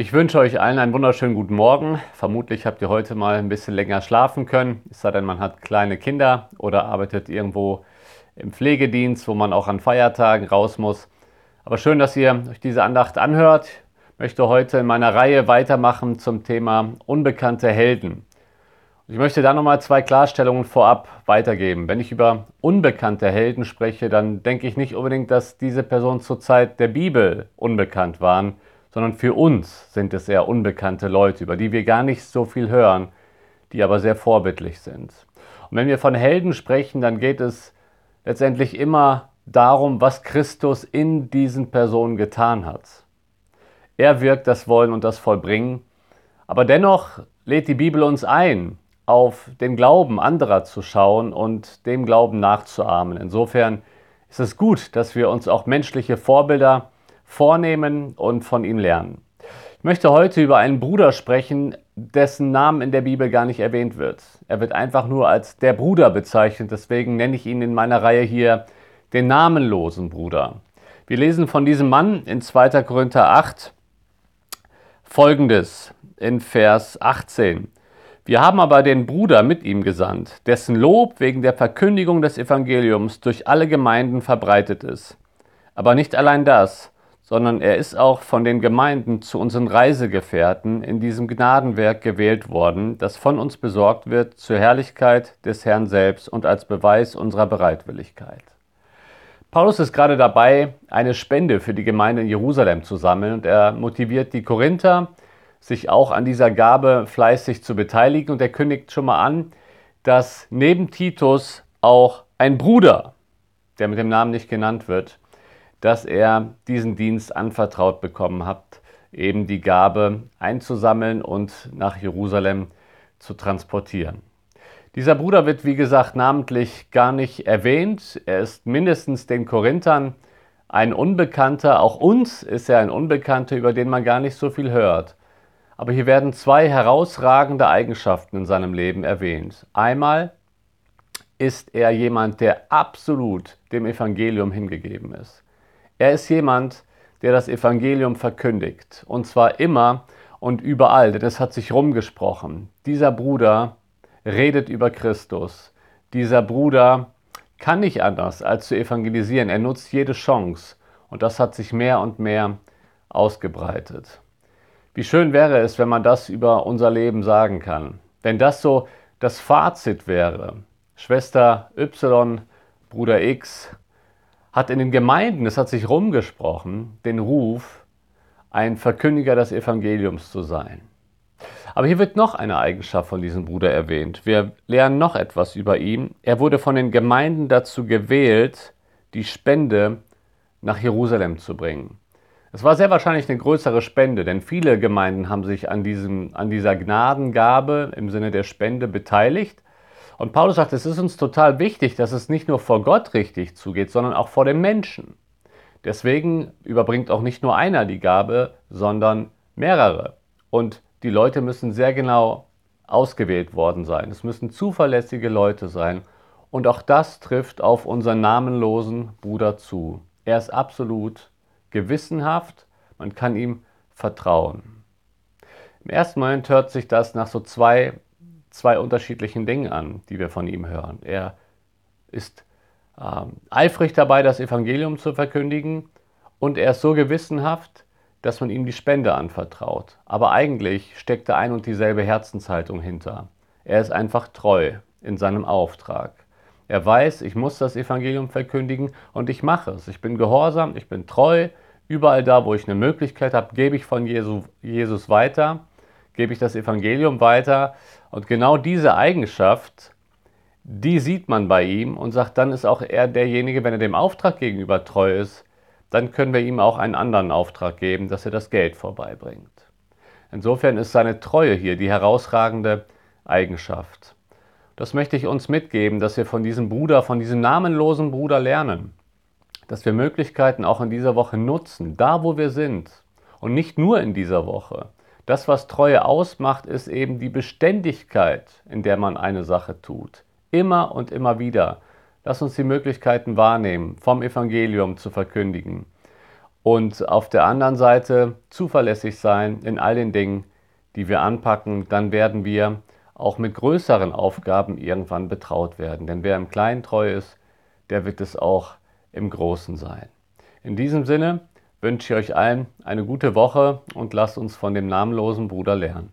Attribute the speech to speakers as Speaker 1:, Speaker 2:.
Speaker 1: Ich wünsche euch allen einen wunderschönen guten Morgen. Vermutlich habt ihr heute mal ein bisschen länger schlafen können, es sei denn, man hat kleine Kinder oder arbeitet irgendwo im Pflegedienst, wo man auch an Feiertagen raus muss. Aber schön, dass ihr euch diese Andacht anhört. Ich möchte heute in meiner Reihe weitermachen zum Thema unbekannte Helden. Ich möchte da nochmal zwei Klarstellungen vorab weitergeben. Wenn ich über unbekannte Helden spreche, dann denke ich nicht unbedingt, dass diese Personen zur Zeit der Bibel unbekannt waren, sondern für uns sind es eher unbekannte Leute, über die wir gar nicht so viel hören, die aber sehr vorbildlich sind. Und wenn wir von Helden sprechen, dann geht es letztendlich immer darum, was Christus in diesen Personen getan hat. Er wirkt das Wollen und das Vollbringen, aber dennoch lädt die Bibel uns ein, auf den Glauben anderer zu schauen und dem Glauben nachzuahmen. Insofern ist es gut, dass wir uns auch menschliche Vorbilder vornehmen und von ihm lernen. Ich möchte heute über einen Bruder sprechen, dessen Namen in der Bibel gar nicht erwähnt wird. Er wird einfach nur als der Bruder bezeichnet, deswegen nenne ich ihn in meiner Reihe hier den namenlosen Bruder. Wir lesen von diesem Mann in 2. Korinther 8 folgendes in Vers 18. Wir haben aber den Bruder mit ihm gesandt, dessen Lob wegen der Verkündigung des Evangeliums durch alle Gemeinden verbreitet ist. Aber nicht allein das, sondern er ist auch von den Gemeinden zu unseren Reisegefährten in diesem Gnadenwerk gewählt worden, das von uns besorgt wird zur Herrlichkeit des Herrn selbst und als Beweis unserer Bereitwilligkeit. Paulus ist gerade dabei, eine Spende für die Gemeinde in Jerusalem zu sammeln und er motiviert die Korinther, sich auch an dieser Gabe fleißig zu beteiligen und er kündigt schon mal an, dass neben Titus auch ein Bruder, der mit dem Namen nicht genannt wird, dass er diesen Dienst anvertraut bekommen hat, eben die Gabe einzusammeln und nach Jerusalem zu transportieren. Dieser Bruder wird, wie gesagt, namentlich gar nicht erwähnt. Er ist mindestens den Korinthern ein Unbekannter. Auch uns ist er ein Unbekannter, über den man gar nicht so viel hört. Aber hier werden zwei herausragende Eigenschaften in seinem Leben erwähnt. Einmal ist er jemand, der absolut dem Evangelium hingegeben ist. Er ist jemand, der das Evangelium verkündigt. Und zwar immer und überall, denn es hat sich rumgesprochen. Dieser Bruder redet über Christus. Dieser Bruder kann nicht anders, als zu evangelisieren. Er nutzt jede Chance. Und das hat sich mehr und mehr ausgebreitet. Wie schön wäre es, wenn man das über unser Leben sagen kann. Wenn das so das Fazit wäre. Schwester Y, Bruder X, hat in den Gemeinden, es hat sich rumgesprochen, den Ruf, ein Verkündiger des Evangeliums zu sein. Aber hier wird noch eine Eigenschaft von diesem Bruder erwähnt. Wir lernen noch etwas über ihn. Er wurde von den Gemeinden dazu gewählt, die Spende nach Jerusalem zu bringen. Es war sehr wahrscheinlich eine größere Spende, denn viele Gemeinden haben sich an, diesem, an dieser Gnadengabe im Sinne der Spende beteiligt. Und Paulus sagt, es ist uns total wichtig, dass es nicht nur vor Gott richtig zugeht, sondern auch vor dem Menschen. Deswegen überbringt auch nicht nur einer die Gabe, sondern mehrere. Und die Leute müssen sehr genau ausgewählt worden sein. Es müssen zuverlässige Leute sein. Und auch das trifft auf unseren namenlosen Bruder zu. Er ist absolut gewissenhaft, man kann ihm vertrauen. Im ersten Moment hört sich das nach so zwei zwei unterschiedlichen Dingen an, die wir von ihm hören. Er ist äh, eifrig dabei, das Evangelium zu verkündigen und er ist so gewissenhaft, dass man ihm die Spende anvertraut. Aber eigentlich steckt da ein und dieselbe Herzenshaltung hinter. Er ist einfach treu in seinem Auftrag. Er weiß, ich muss das Evangelium verkündigen und ich mache es. Ich bin gehorsam, ich bin treu. Überall da, wo ich eine Möglichkeit habe, gebe ich von Jesus weiter gebe ich das Evangelium weiter. Und genau diese Eigenschaft, die sieht man bei ihm und sagt, dann ist auch er derjenige, wenn er dem Auftrag gegenüber treu ist, dann können wir ihm auch einen anderen Auftrag geben, dass er das Geld vorbeibringt. Insofern ist seine Treue hier die herausragende Eigenschaft. Das möchte ich uns mitgeben, dass wir von diesem Bruder, von diesem namenlosen Bruder lernen. Dass wir Möglichkeiten auch in dieser Woche nutzen, da wo wir sind. Und nicht nur in dieser Woche. Das, was Treue ausmacht, ist eben die Beständigkeit, in der man eine Sache tut. Immer und immer wieder. Lass uns die Möglichkeiten wahrnehmen, vom Evangelium zu verkündigen. und auf der anderen Seite zuverlässig sein in all den Dingen, die wir anpacken, dann werden wir auch mit größeren Aufgaben irgendwann betraut werden. Denn wer im Kleinen treu ist, der wird es auch im Großen sein. In diesem Sinne wünsche ich euch allen eine gute Woche und lasst uns von dem namenlosen Bruder lernen.